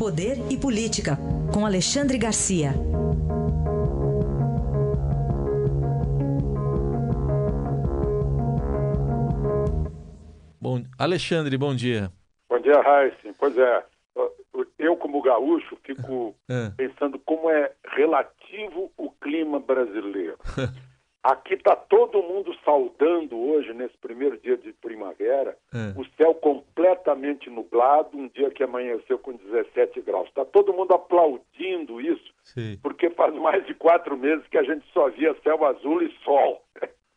Poder e Política, com Alexandre Garcia. Bom, Alexandre, bom dia. Bom dia, Raíssa. Pois é, eu como gaúcho fico é. pensando como é relativo o clima brasileiro. Aqui está todo mundo saudando hoje, nesse primeiro dia de primavera, é. o céu completamente nublado, um dia que amanheceu com 17 graus. Está todo mundo aplaudindo isso, Sim. porque faz mais de quatro meses que a gente só via céu azul e sol.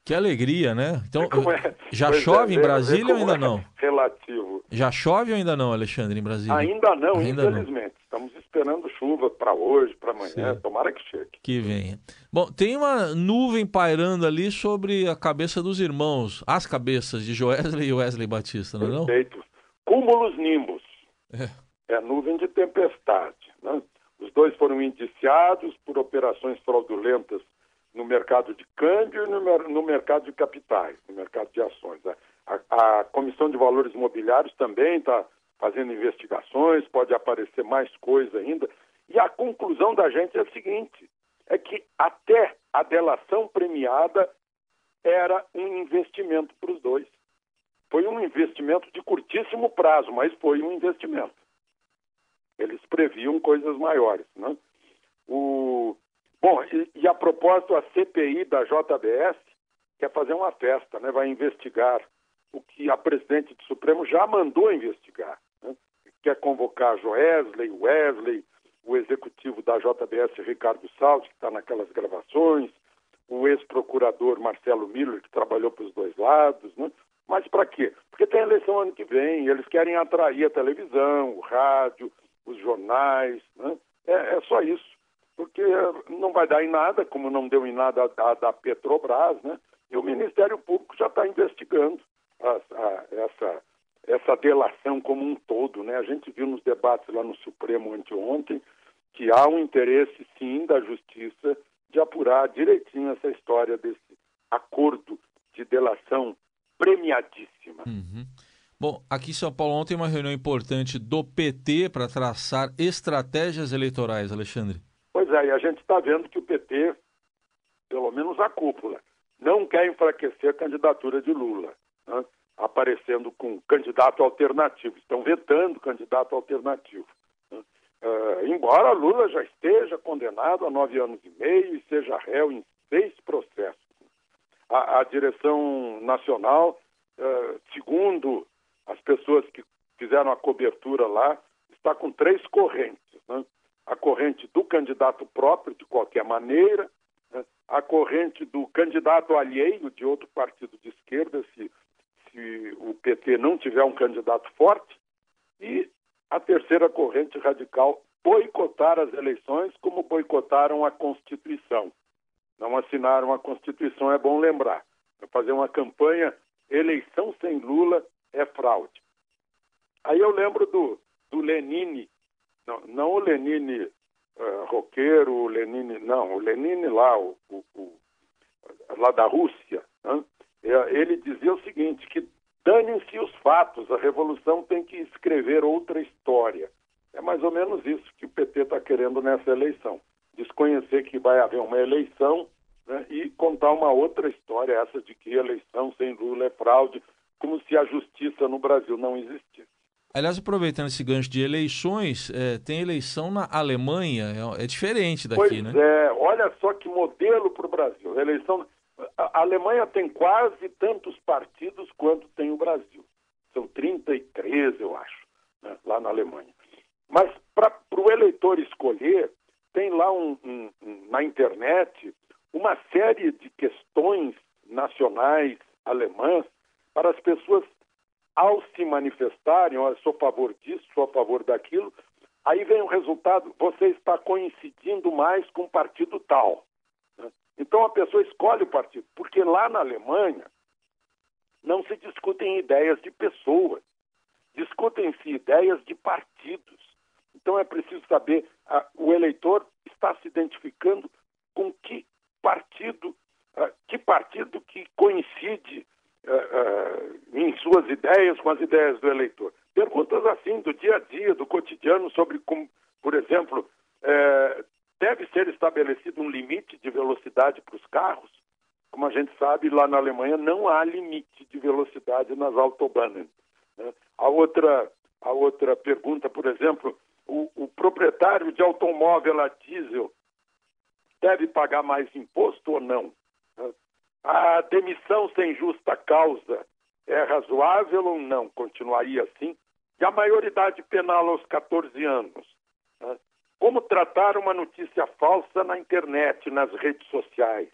Que alegria, né? Então, é? já pois chove é, em Brasília ou ainda é não? Relativo. Já chove ou ainda não, Alexandre, em Brasília? Ainda não, ainda infelizmente. Não. Estamos esperando chuva para hoje, para amanhã. Sim. Tomara que chegue. Que venha. Bom, tem uma nuvem pairando ali sobre a cabeça dos irmãos, as cabeças de Joesley e Wesley Batista, não é não? Perfeito. Cúmulos nimbus. É. é nuvem de tempestade. Né? Os dois foram indiciados por operações fraudulentas no mercado de câmbio e no, no mercado de capitais, no mercado de ações. A, a Comissão de Valores Imobiliários também está fazendo investigações, pode aparecer mais coisa ainda. E a conclusão da gente é a seguinte: é que até a delação premiada era um investimento para os dois. Foi um investimento de curtíssimo prazo, mas foi um investimento. Eles previam coisas maiores. Né? O, Bom, e, e, a propósito, a CPI da JBS quer fazer uma festa, né? vai investigar o que a presidente do Supremo já mandou investigar. Quer convocar Joesley, Wesley, o executivo da JBS, Ricardo Salles, que está naquelas gravações, o ex-procurador Marcelo Miller, que trabalhou para os dois lados. Né? Mas para quê? Porque tem eleição ano que vem, eles querem atrair a televisão, o rádio, os jornais. Né? É, é só isso porque não vai dar em nada, como não deu em nada da, da Petrobras, né? E o Ministério Público já está investigando a, a, essa, essa delação como um todo, né? A gente viu nos debates lá no Supremo anteontem que há um interesse, sim, da Justiça de apurar direitinho essa história desse acordo de delação premiadíssima. Uhum. Bom, aqui em São Paulo ontem uma reunião importante do PT para traçar estratégias eleitorais, Alexandre. Pois é, e a gente está vendo que o PT, pelo menos a cúpula, não quer enfraquecer a candidatura de Lula, né? Aparecendo com candidato alternativo. Estão vetando candidato alternativo. Uh, embora Lula já esteja condenado a nove anos e meio e seja réu em seis processos. A, a direção nacional, uh, segundo as pessoas que fizeram a cobertura lá, está com três correntes. Né? a corrente do candidato próprio, de qualquer maneira, né? a corrente do candidato alheio de outro partido de esquerda, se, se o PT não tiver um candidato forte, e a terceira corrente radical, boicotar as eleições como boicotaram a Constituição. Não assinaram a Constituição, é bom lembrar. Fazer uma campanha, eleição sem Lula é fraude. Aí eu lembro do, do Lenine, não, não o Lenine uh, roqueiro, o Lenine, não, o Lenine lá, o, o, o lá da Rússia, né? É, ele dizia o seguinte, que danem-se os fatos, a revolução tem que escrever outra história. É mais ou menos isso que o PT está querendo nessa eleição. Desconhecer que vai haver uma eleição né, e contar uma outra história, essa de que eleição sem Lula é fraude, como se a justiça no Brasil não existisse. Aliás, aproveitando esse gancho de eleições, é, tem eleição na Alemanha, é, é diferente daqui, pois né? É, olha só que modelo para o Brasil. Eleição, a Alemanha tem quase tantos partidos quanto tem o Brasil. São 33, eu acho, né, lá na Alemanha. Mas para o eleitor escolher, tem lá um, um, um, na internet uma série de questões nacionais alemãs para as pessoas ao se manifestarem, olha, sou a favor disso, sou a favor daquilo, aí vem o resultado, você está coincidindo mais com o partido tal. Então a pessoa escolhe o partido, porque lá na Alemanha não se discutem ideias de pessoas, discutem-se ideias de partidos. Então é preciso saber, a, o eleitor está se identificando com que partido, a, que partido que coincide uh, em suas ideias com as ideias do eleitor. Perguntas assim, do dia a dia, do cotidiano, sobre como, estabelecido um limite de velocidade para os carros? Como a gente sabe, lá na Alemanha não há limite de velocidade nas autobahnen. Né? A, outra, a outra pergunta, por exemplo, o, o proprietário de automóvel a diesel deve pagar mais imposto ou não? Né? A demissão sem justa causa é razoável ou não? Continuaria assim? E a maioridade penal aos 14 anos? Como tratar uma notícia falsa na internet, nas redes sociais?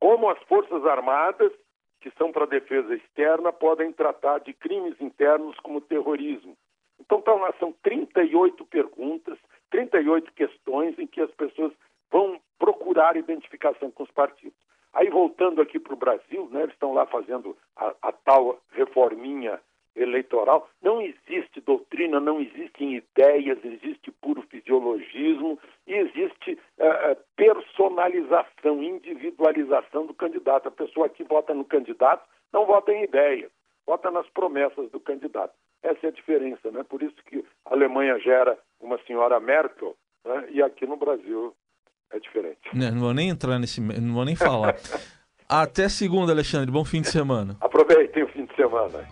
Como as Forças Armadas, que são para a defesa externa, podem tratar de crimes internos como terrorismo? Então, tá são 38 perguntas, 38 questões em que as pessoas vão procurar identificação com os partidos. Aí, voltando aqui para o Brasil, né, eles estão lá fazendo a, a tal reforminha eleitoral. Não existe doutrina, não existem ideias, existe puro fisiologismo e existe uh, personalização, individualização do candidato. A pessoa que vota no candidato não vota em ideias, vota nas promessas do candidato. Essa é a diferença, né? Por isso que a Alemanha gera uma senhora Merkel né? e aqui no Brasil é diferente. Não, não vou nem entrar nesse, não vou nem falar. Até segunda, Alexandre. Bom fim de semana. Aproveitem o fim de semana.